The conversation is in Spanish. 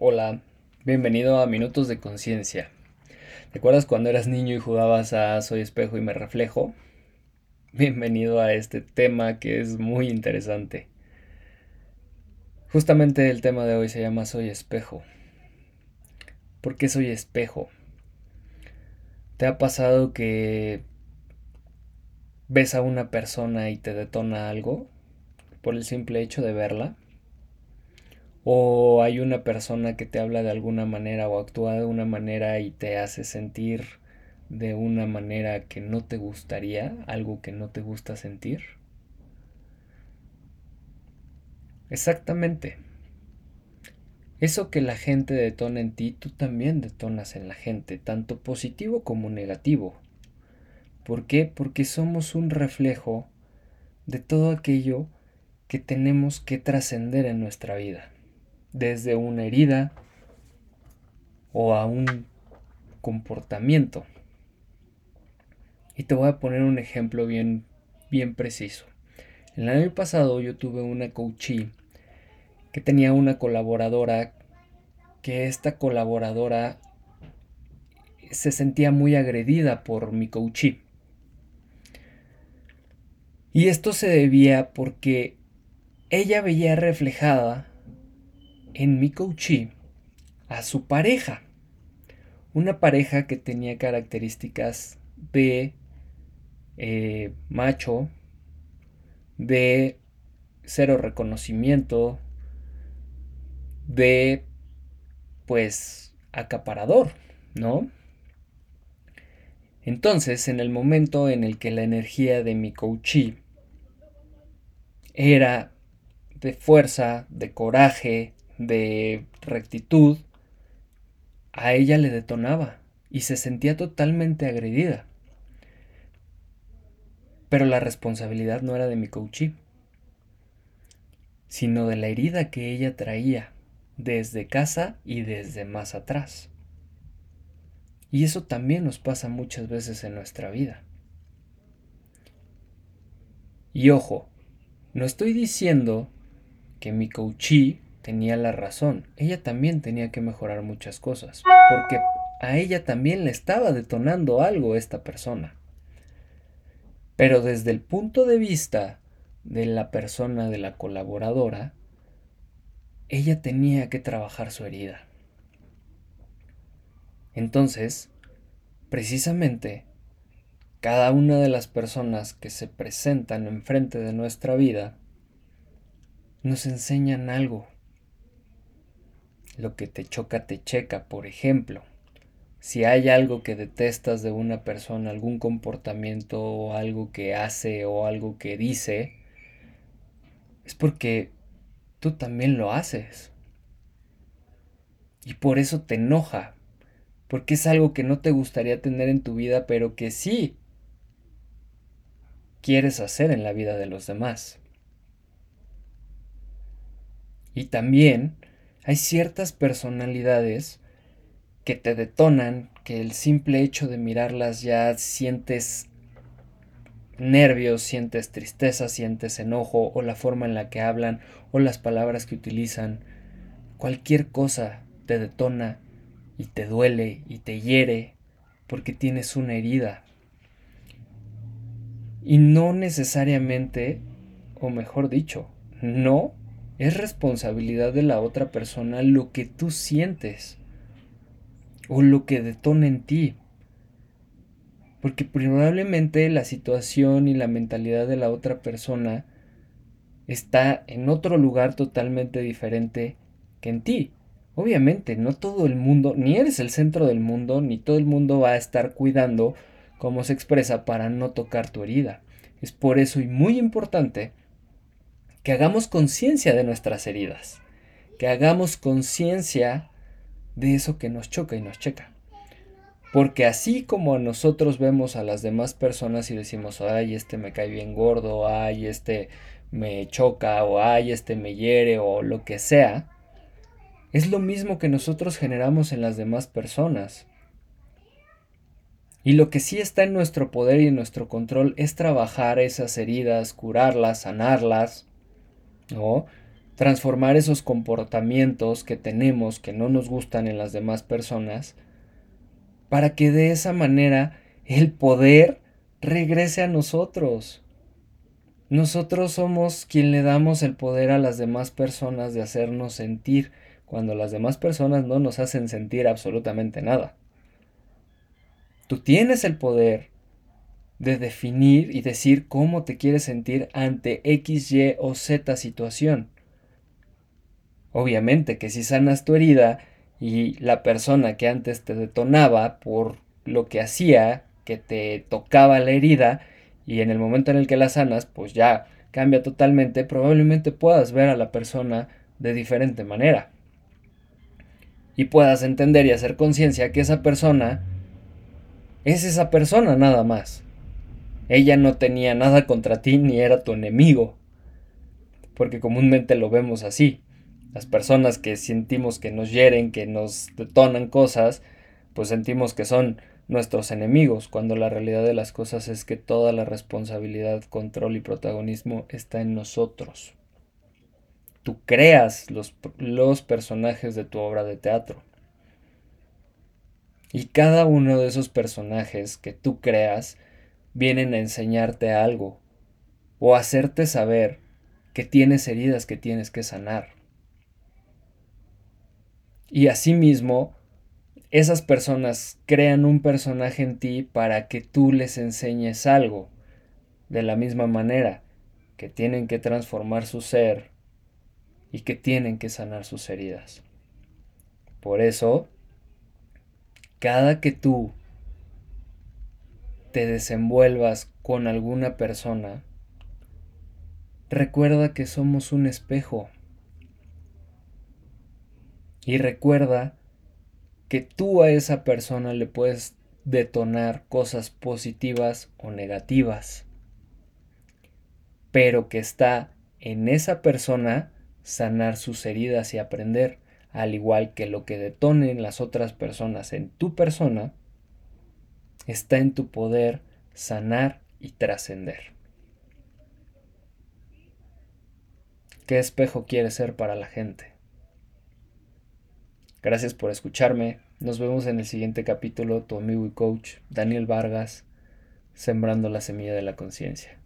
Hola, bienvenido a Minutos de Conciencia. ¿Te acuerdas cuando eras niño y jugabas a Soy espejo y me reflejo? Bienvenido a este tema que es muy interesante. Justamente el tema de hoy se llama Soy espejo. ¿Por qué soy espejo? ¿Te ha pasado que ves a una persona y te detona algo por el simple hecho de verla? O hay una persona que te habla de alguna manera o actúa de una manera y te hace sentir de una manera que no te gustaría, algo que no te gusta sentir. Exactamente. Eso que la gente detona en ti, tú también detonas en la gente, tanto positivo como negativo. ¿Por qué? Porque somos un reflejo de todo aquello que tenemos que trascender en nuestra vida desde una herida o a un comportamiento. Y te voy a poner un ejemplo bien, bien preciso. El año pasado yo tuve una coachee que tenía una colaboradora que esta colaboradora se sentía muy agredida por mi coachee. Y esto se debía porque ella veía reflejada en mi coachee a su pareja. Una pareja que tenía características de eh, macho, de cero reconocimiento, de pues acaparador, ¿no? Entonces, en el momento en el que la energía de mi coachee era de fuerza, de coraje, de rectitud, a ella le detonaba y se sentía totalmente agredida. Pero la responsabilidad no era de mi coachee, sino de la herida que ella traía desde casa y desde más atrás. Y eso también nos pasa muchas veces en nuestra vida. Y ojo, no estoy diciendo que mi coachee tenía la razón. Ella también tenía que mejorar muchas cosas, porque a ella también le estaba detonando algo esta persona. Pero desde el punto de vista de la persona, de la colaboradora, ella tenía que trabajar su herida. Entonces, precisamente, cada una de las personas que se presentan enfrente de nuestra vida nos enseñan algo lo que te choca te checa, por ejemplo. Si hay algo que detestas de una persona, algún comportamiento o algo que hace o algo que dice, es porque tú también lo haces. Y por eso te enoja, porque es algo que no te gustaría tener en tu vida, pero que sí quieres hacer en la vida de los demás. Y también hay ciertas personalidades que te detonan, que el simple hecho de mirarlas ya sientes nervios, sientes tristeza, sientes enojo, o la forma en la que hablan, o las palabras que utilizan. Cualquier cosa te detona y te duele y te hiere porque tienes una herida. Y no necesariamente, o mejor dicho, no es responsabilidad de la otra persona lo que tú sientes o lo que detona en ti. Porque probablemente la situación y la mentalidad de la otra persona está en otro lugar totalmente diferente que en ti. Obviamente, no todo el mundo, ni eres el centro del mundo, ni todo el mundo va a estar cuidando cómo se expresa para no tocar tu herida. Es por eso y muy importante que hagamos conciencia de nuestras heridas, que hagamos conciencia de eso que nos choca y nos checa. Porque así como nosotros vemos a las demás personas y decimos, ay, este me cae bien gordo, ay, este me choca, o ay, este me hiere, o lo que sea, es lo mismo que nosotros generamos en las demás personas. Y lo que sí está en nuestro poder y en nuestro control es trabajar esas heridas, curarlas, sanarlas, ¿no? transformar esos comportamientos que tenemos que no nos gustan en las demás personas, para que de esa manera el poder regrese a nosotros. Nosotros somos quien le damos el poder a las demás personas de hacernos sentir cuando las demás personas no nos hacen sentir absolutamente nada. Tú tienes el poder de definir y decir cómo te quieres sentir ante X, Y o Z situación. Obviamente que si sanas tu herida y la persona que antes te detonaba por lo que hacía, que te tocaba la herida, y en el momento en el que la sanas, pues ya cambia totalmente, probablemente puedas ver a la persona de diferente manera. Y puedas entender y hacer conciencia que esa persona es esa persona nada más. Ella no tenía nada contra ti ni era tu enemigo. Porque comúnmente lo vemos así. Las personas que sentimos que nos hieren, que nos detonan cosas, pues sentimos que son nuestros enemigos, cuando la realidad de las cosas es que toda la responsabilidad, control y protagonismo está en nosotros. Tú creas los, los personajes de tu obra de teatro. Y cada uno de esos personajes que tú creas vienen a enseñarte algo o a hacerte saber que tienes heridas que tienes que sanar. Y asimismo, esas personas crean un personaje en ti para que tú les enseñes algo. De la misma manera que tienen que transformar su ser y que tienen que sanar sus heridas. Por eso, cada que tú te desenvuelvas con alguna persona, recuerda que somos un espejo. Y recuerda que tú a esa persona le puedes detonar cosas positivas o negativas. Pero que está en esa persona sanar sus heridas y aprender al igual que lo que detonen las otras personas en tu persona, está en tu poder sanar y trascender. ¿Qué espejo quieres ser para la gente? Gracias por escucharme. Nos vemos en el siguiente capítulo. Tu amigo y coach Daniel Vargas, Sembrando la Semilla de la Conciencia.